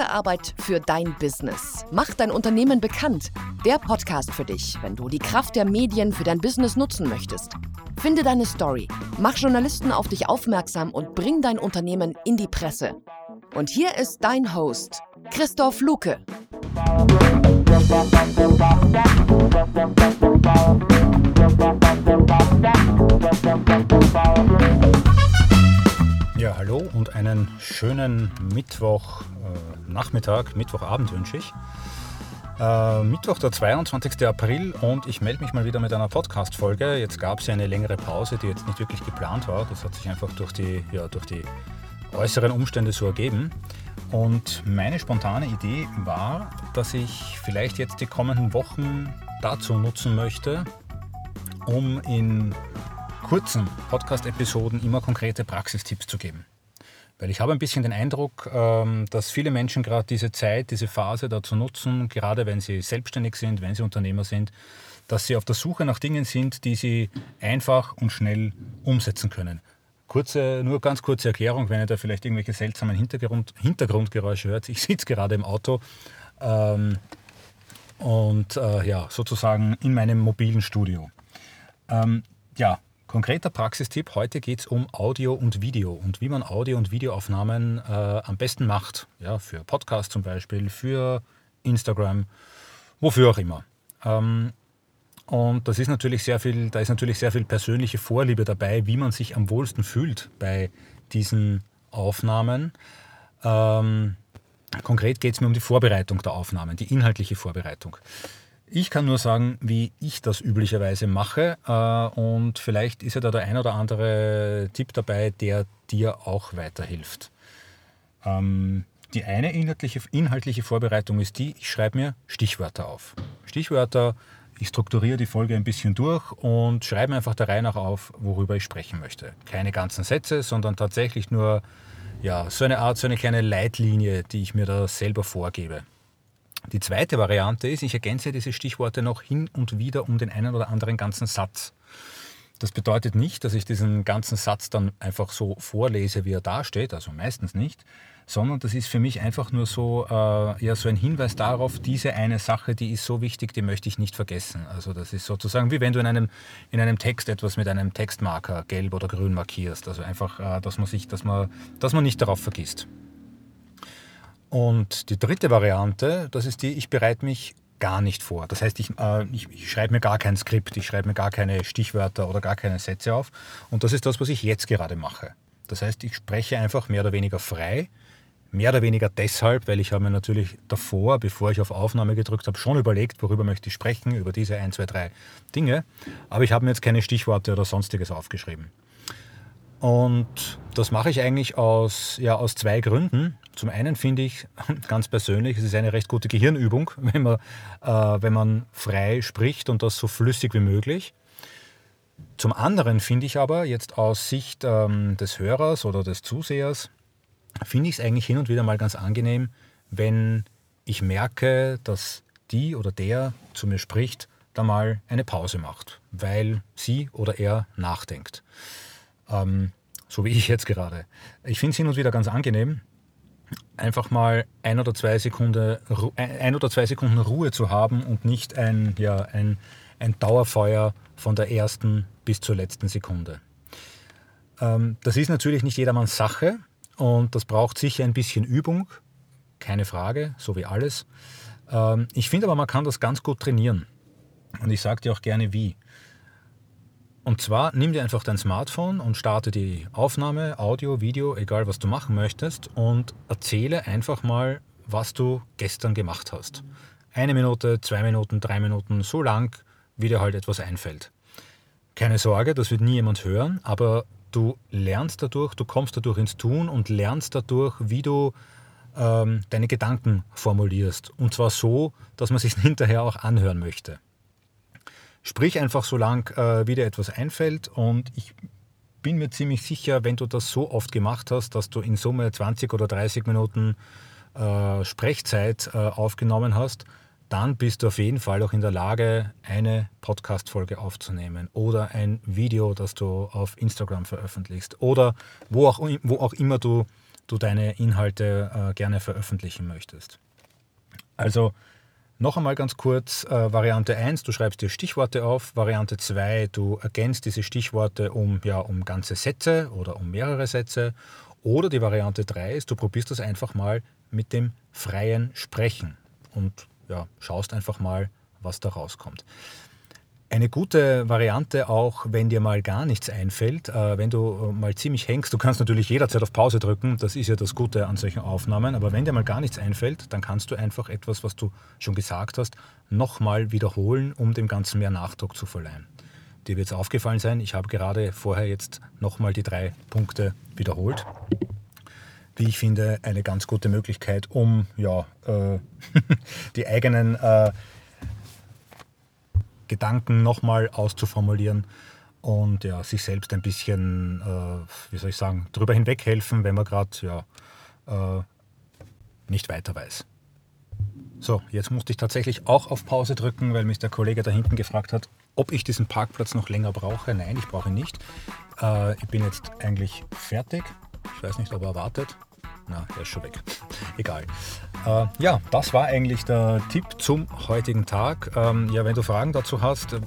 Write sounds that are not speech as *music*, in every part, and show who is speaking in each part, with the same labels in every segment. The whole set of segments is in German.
Speaker 1: Pressearbeit für dein Business. Mach dein Unternehmen bekannt. Der Podcast für dich, wenn du die Kraft der Medien für dein Business nutzen möchtest. Finde deine Story, mach Journalisten auf dich aufmerksam und bring dein Unternehmen in die Presse. Und hier ist dein Host, Christoph Luke.
Speaker 2: Ja, hallo und einen schönen Mittwochnachmittag, äh, Mittwochabend wünsche ich. Äh, Mittwoch, der 22. April und ich melde mich mal wieder mit einer Podcast-Folge. Jetzt gab es ja eine längere Pause, die jetzt nicht wirklich geplant war. Das hat sich einfach durch die, ja, durch die äußeren Umstände so ergeben. Und meine spontane Idee war, dass ich vielleicht jetzt die kommenden Wochen dazu nutzen möchte, um in kurzen Podcast-Episoden immer konkrete Praxistipps zu geben. Weil ich habe ein bisschen den Eindruck, ähm, dass viele Menschen gerade diese Zeit, diese Phase dazu nutzen, gerade wenn sie selbstständig sind, wenn sie Unternehmer sind, dass sie auf der Suche nach Dingen sind, die sie einfach und schnell umsetzen können. Kurze, nur ganz kurze Erklärung, wenn ihr da vielleicht irgendwelche seltsamen Hintergrund, Hintergrundgeräusche hört. Ich sitze gerade im Auto ähm, und äh, ja, sozusagen in meinem mobilen Studio. Ähm, ja, konkreter Praxistipp. Heute geht es um Audio und Video und wie man Audio- und Videoaufnahmen äh, am besten macht. Ja, für Podcast zum Beispiel, für Instagram, wofür auch immer. Ähm, und das ist natürlich sehr viel, da ist natürlich sehr viel persönliche Vorliebe dabei, wie man sich am wohlsten fühlt bei diesen Aufnahmen. Ähm, konkret geht es mir um die Vorbereitung der Aufnahmen, die inhaltliche Vorbereitung. Ich kann nur sagen, wie ich das üblicherweise mache äh, und vielleicht ist ja da der ein oder andere Tipp dabei, der dir auch weiterhilft. Ähm, die eine inhaltliche, inhaltliche Vorbereitung ist die, ich schreibe mir Stichwörter auf. Stichwörter ich strukturiere die Folge ein bisschen durch und schreibe einfach der Reihe nach auf, worüber ich sprechen möchte. Keine ganzen Sätze, sondern tatsächlich nur ja, so eine Art, so eine kleine Leitlinie, die ich mir da selber vorgebe. Die zweite Variante ist, ich ergänze diese Stichworte noch hin und wieder um den einen oder anderen ganzen Satz. Das bedeutet nicht, dass ich diesen ganzen Satz dann einfach so vorlese, wie er dasteht, also meistens nicht, sondern das ist für mich einfach nur so, äh, ja, so ein Hinweis darauf, diese eine Sache, die ist so wichtig, die möchte ich nicht vergessen. Also das ist sozusagen wie wenn du in einem, in einem Text etwas mit einem Textmarker gelb oder grün markierst. Also einfach, äh, dass man sich, dass man, dass man nicht darauf vergisst. Und die dritte Variante, das ist die, ich bereite mich gar nicht vor. Das heißt, ich, äh, ich, ich schreibe mir gar kein Skript, ich schreibe mir gar keine Stichwörter oder gar keine Sätze auf. Und das ist das, was ich jetzt gerade mache. Das heißt, ich spreche einfach mehr oder weniger frei Mehr oder weniger deshalb, weil ich habe mir natürlich davor, bevor ich auf Aufnahme gedrückt habe, schon überlegt, worüber möchte ich sprechen, über diese ein, zwei, drei Dinge. Aber ich habe mir jetzt keine Stichworte oder sonstiges aufgeschrieben. Und das mache ich eigentlich aus, ja, aus zwei Gründen. Zum einen finde ich *laughs* ganz persönlich, es ist eine recht gute Gehirnübung, *laughs* wenn man, äh, wenn man frei spricht und das so flüssig wie möglich. Zum anderen finde ich aber jetzt aus Sicht ähm, des Hörers oder des Zusehers, finde ich es eigentlich hin und wieder mal ganz angenehm, wenn ich merke, dass die oder der zu mir spricht, da mal eine Pause macht, weil sie oder er nachdenkt. Ähm, so wie ich jetzt gerade. Ich finde es hin und wieder ganz angenehm, einfach mal ein oder zwei Sekunden, ein oder zwei Sekunden Ruhe zu haben und nicht ein, ja, ein, ein Dauerfeuer von der ersten bis zur letzten Sekunde. Ähm, das ist natürlich nicht jedermanns Sache. Und das braucht sicher ein bisschen Übung, keine Frage, so wie alles. Ähm, ich finde aber, man kann das ganz gut trainieren. Und ich sage dir auch gerne wie. Und zwar nimm dir einfach dein Smartphone und starte die Aufnahme, Audio, Video, egal was du machen möchtest, und erzähle einfach mal, was du gestern gemacht hast. Eine Minute, zwei Minuten, drei Minuten, so lang, wie dir halt etwas einfällt. Keine Sorge, das wird nie jemand hören, aber Du lernst dadurch, du kommst dadurch ins Tun und lernst dadurch, wie du ähm, deine Gedanken formulierst. Und zwar so, dass man sich *laughs* hinterher auch anhören möchte. Sprich einfach so lang, äh, wie dir etwas einfällt und ich bin mir ziemlich sicher, wenn du das so oft gemacht hast, dass du in Summe 20 oder 30 Minuten äh, Sprechzeit äh, aufgenommen hast, dann bist du auf jeden Fall auch in der Lage, eine Podcast-Folge aufzunehmen oder ein Video, das du auf Instagram veröffentlichst oder wo auch, wo auch immer du du deine Inhalte äh, gerne veröffentlichen möchtest. Also noch einmal ganz kurz, äh, Variante 1, du schreibst dir Stichworte auf, Variante 2, du ergänzt diese Stichworte um, ja, um ganze Sätze oder um mehrere Sätze. Oder die Variante 3 ist, du probierst das einfach mal mit dem freien Sprechen und ja, schaust einfach mal, was da rauskommt. Eine gute Variante auch, wenn dir mal gar nichts einfällt, äh, wenn du mal ziemlich hängst, du kannst natürlich jederzeit auf Pause drücken, das ist ja das Gute an solchen Aufnahmen, aber wenn dir mal gar nichts einfällt, dann kannst du einfach etwas, was du schon gesagt hast, nochmal wiederholen, um dem Ganzen mehr Nachdruck zu verleihen. Dir wird es aufgefallen sein, ich habe gerade vorher jetzt nochmal die drei Punkte wiederholt. Wie ich finde, eine ganz gute Möglichkeit, um ja, äh, *laughs* die eigenen äh, Gedanken nochmal auszuformulieren und ja, sich selbst ein bisschen, äh, wie soll ich sagen, darüber hinweghelfen, wenn man gerade ja, äh, nicht weiter weiß. So, jetzt musste ich tatsächlich auch auf Pause drücken, weil mich der Kollege da hinten gefragt hat, ob ich diesen Parkplatz noch länger brauche. Nein, ich brauche ihn nicht. Äh, ich bin jetzt eigentlich fertig. Ich weiß nicht, ob er wartet. Na, der ist schon weg. *laughs* Egal. Äh, ja, das war eigentlich der Tipp zum heutigen Tag. Ähm, ja, wenn du Fragen dazu hast, äh,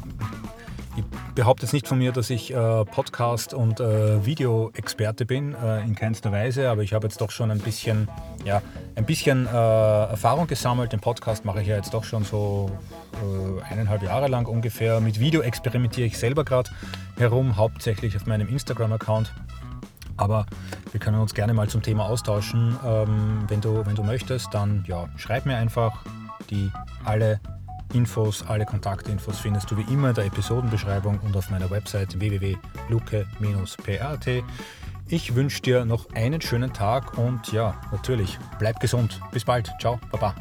Speaker 2: ich behaupte jetzt nicht von mir, dass ich äh, Podcast- und äh, Video-Experte bin, äh, in keinster Weise, aber ich habe jetzt doch schon ein bisschen, ja, ein bisschen äh, Erfahrung gesammelt. Den Podcast mache ich ja jetzt doch schon so äh, eineinhalb Jahre lang ungefähr. Mit Video experimentiere ich selber gerade herum, hauptsächlich auf meinem Instagram-Account. Aber wir können uns gerne mal zum Thema austauschen. Ähm, wenn, du, wenn du möchtest, dann ja, schreib mir einfach. Die alle Infos, alle Kontaktinfos findest du wie immer in der Episodenbeschreibung und auf meiner Website www.luke-prat. Ich wünsche dir noch einen schönen Tag und ja, natürlich, bleib gesund. Bis bald. Ciao, Baba.